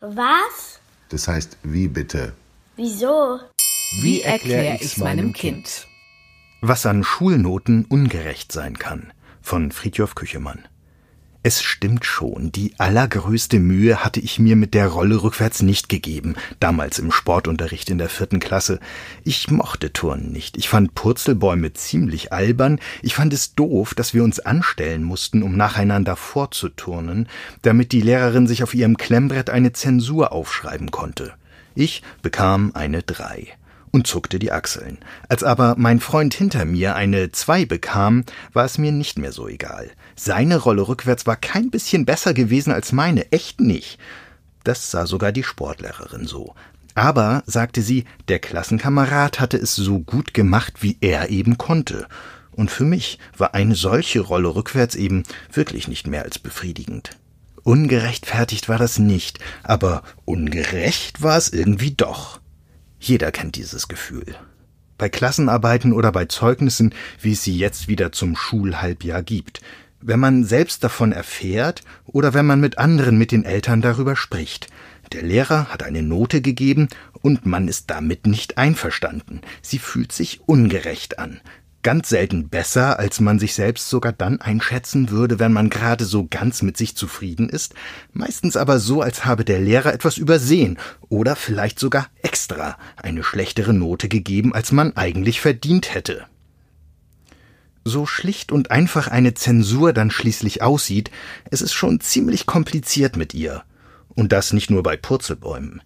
Was? Das heißt, wie bitte? Wieso? Wie erkläre ich's meinem Kind? Was an Schulnoten ungerecht sein kann. Von Friedhof Küchemann. Es stimmt schon, die allergrößte Mühe hatte ich mir mit der Rolle rückwärts nicht gegeben, damals im Sportunterricht in der vierten Klasse. Ich mochte Turnen nicht, ich fand Purzelbäume ziemlich albern, ich fand es doof, dass wir uns anstellen mussten, um nacheinander vorzuturnen, damit die Lehrerin sich auf ihrem Klemmbrett eine Zensur aufschreiben konnte. Ich bekam eine drei und zuckte die Achseln. Als aber mein Freund hinter mir eine Zwei bekam, war es mir nicht mehr so egal. Seine Rolle rückwärts war kein bisschen besser gewesen als meine, echt nicht. Das sah sogar die Sportlehrerin so. Aber, sagte sie, der Klassenkamerad hatte es so gut gemacht, wie er eben konnte. Und für mich war eine solche Rolle rückwärts eben wirklich nicht mehr als befriedigend. Ungerechtfertigt war das nicht, aber ungerecht war es irgendwie doch. Jeder kennt dieses Gefühl. Bei Klassenarbeiten oder bei Zeugnissen, wie es sie jetzt wieder zum Schulhalbjahr gibt. Wenn man selbst davon erfährt oder wenn man mit anderen mit den Eltern darüber spricht. Der Lehrer hat eine Note gegeben und man ist damit nicht einverstanden. Sie fühlt sich ungerecht an ganz selten besser, als man sich selbst sogar dann einschätzen würde, wenn man gerade so ganz mit sich zufrieden ist, meistens aber so, als habe der Lehrer etwas übersehen oder vielleicht sogar extra eine schlechtere Note gegeben, als man eigentlich verdient hätte. So schlicht und einfach eine Zensur dann schließlich aussieht, es ist schon ziemlich kompliziert mit ihr. Und das nicht nur bei Purzelbäumen.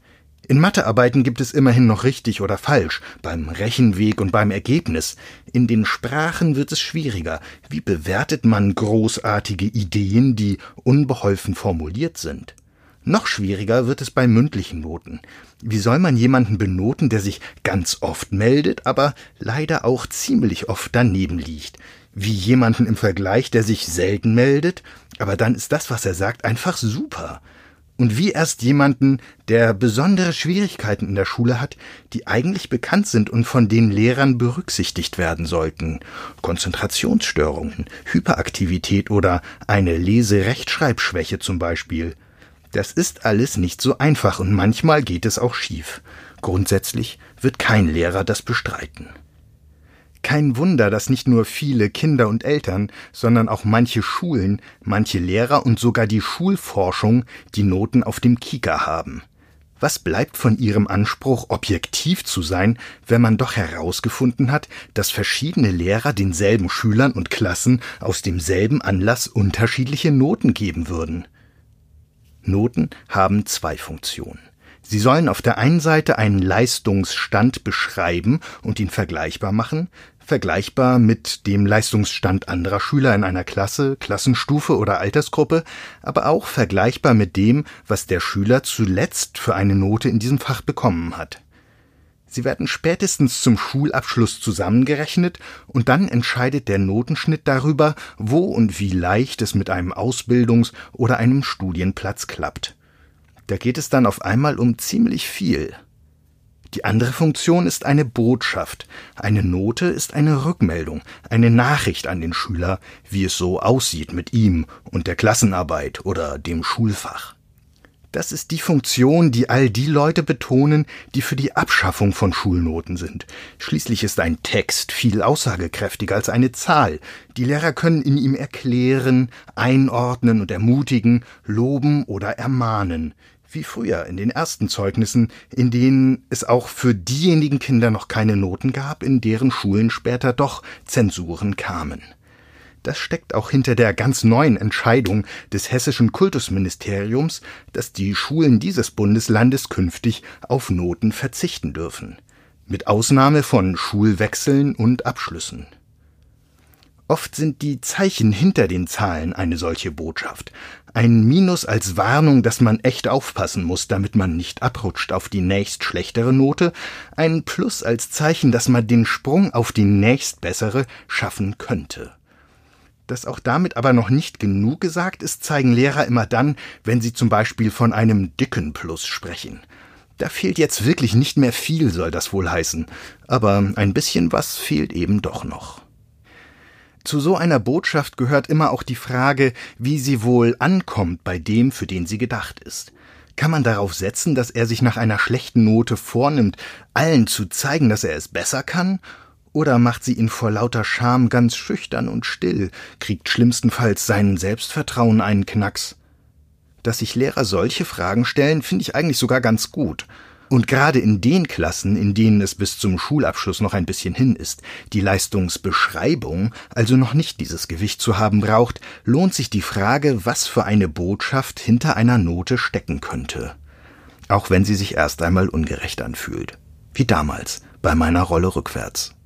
In Mathearbeiten gibt es immerhin noch richtig oder falsch, beim Rechenweg und beim Ergebnis. In den Sprachen wird es schwieriger. Wie bewertet man großartige Ideen, die unbeholfen formuliert sind? Noch schwieriger wird es bei mündlichen Noten. Wie soll man jemanden benoten, der sich ganz oft meldet, aber leider auch ziemlich oft daneben liegt? Wie jemanden im Vergleich, der sich selten meldet, aber dann ist das, was er sagt, einfach super und wie erst jemanden, der besondere Schwierigkeiten in der Schule hat, die eigentlich bekannt sind und von den Lehrern berücksichtigt werden sollten. Konzentrationsstörungen, Hyperaktivität oder eine Lese-Rechtschreibschwäche zum Beispiel. Das ist alles nicht so einfach und manchmal geht es auch schief. Grundsätzlich wird kein Lehrer das bestreiten. Kein Wunder, dass nicht nur viele Kinder und Eltern, sondern auch manche Schulen, manche Lehrer und sogar die Schulforschung die Noten auf dem Kieker haben. Was bleibt von ihrem Anspruch, objektiv zu sein, wenn man doch herausgefunden hat, dass verschiedene Lehrer denselben Schülern und Klassen aus demselben Anlass unterschiedliche Noten geben würden? Noten haben zwei Funktionen. Sie sollen auf der einen Seite einen Leistungsstand beschreiben und ihn vergleichbar machen, vergleichbar mit dem Leistungsstand anderer Schüler in einer Klasse, Klassenstufe oder Altersgruppe, aber auch vergleichbar mit dem, was der Schüler zuletzt für eine Note in diesem Fach bekommen hat. Sie werden spätestens zum Schulabschluss zusammengerechnet und dann entscheidet der Notenschnitt darüber, wo und wie leicht es mit einem Ausbildungs- oder einem Studienplatz klappt. Da geht es dann auf einmal um ziemlich viel. Die andere Funktion ist eine Botschaft. Eine Note ist eine Rückmeldung, eine Nachricht an den Schüler, wie es so aussieht mit ihm und der Klassenarbeit oder dem Schulfach. Das ist die Funktion, die all die Leute betonen, die für die Abschaffung von Schulnoten sind. Schließlich ist ein Text viel aussagekräftiger als eine Zahl. Die Lehrer können in ihm erklären, einordnen und ermutigen, loben oder ermahnen wie früher in den ersten Zeugnissen, in denen es auch für diejenigen Kinder noch keine Noten gab, in deren Schulen später doch Zensuren kamen. Das steckt auch hinter der ganz neuen Entscheidung des hessischen Kultusministeriums, dass die Schulen dieses Bundeslandes künftig auf Noten verzichten dürfen, mit Ausnahme von Schulwechseln und Abschlüssen. Oft sind die Zeichen hinter den Zahlen eine solche Botschaft. Ein Minus als Warnung, dass man echt aufpassen muss, damit man nicht abrutscht auf die nächst schlechtere Note, ein Plus als Zeichen, dass man den Sprung auf die nächst bessere schaffen könnte. Dass auch damit aber noch nicht genug gesagt ist, zeigen Lehrer immer dann, wenn sie zum Beispiel von einem dicken Plus sprechen. Da fehlt jetzt wirklich nicht mehr viel, soll das wohl heißen, aber ein bisschen was fehlt eben doch noch. Zu so einer Botschaft gehört immer auch die Frage, wie sie wohl ankommt bei dem, für den sie gedacht ist. Kann man darauf setzen, dass er sich nach einer schlechten Note vornimmt, allen zu zeigen, dass er es besser kann? Oder macht sie ihn vor lauter Scham ganz schüchtern und still, kriegt schlimmstenfalls sein Selbstvertrauen einen Knacks? Dass sich Lehrer solche Fragen stellen, finde ich eigentlich sogar ganz gut. Und gerade in den Klassen, in denen es bis zum Schulabschluss noch ein bisschen hin ist, die Leistungsbeschreibung also noch nicht dieses Gewicht zu haben braucht, lohnt sich die Frage, was für eine Botschaft hinter einer Note stecken könnte. Auch wenn sie sich erst einmal ungerecht anfühlt. Wie damals bei meiner Rolle rückwärts.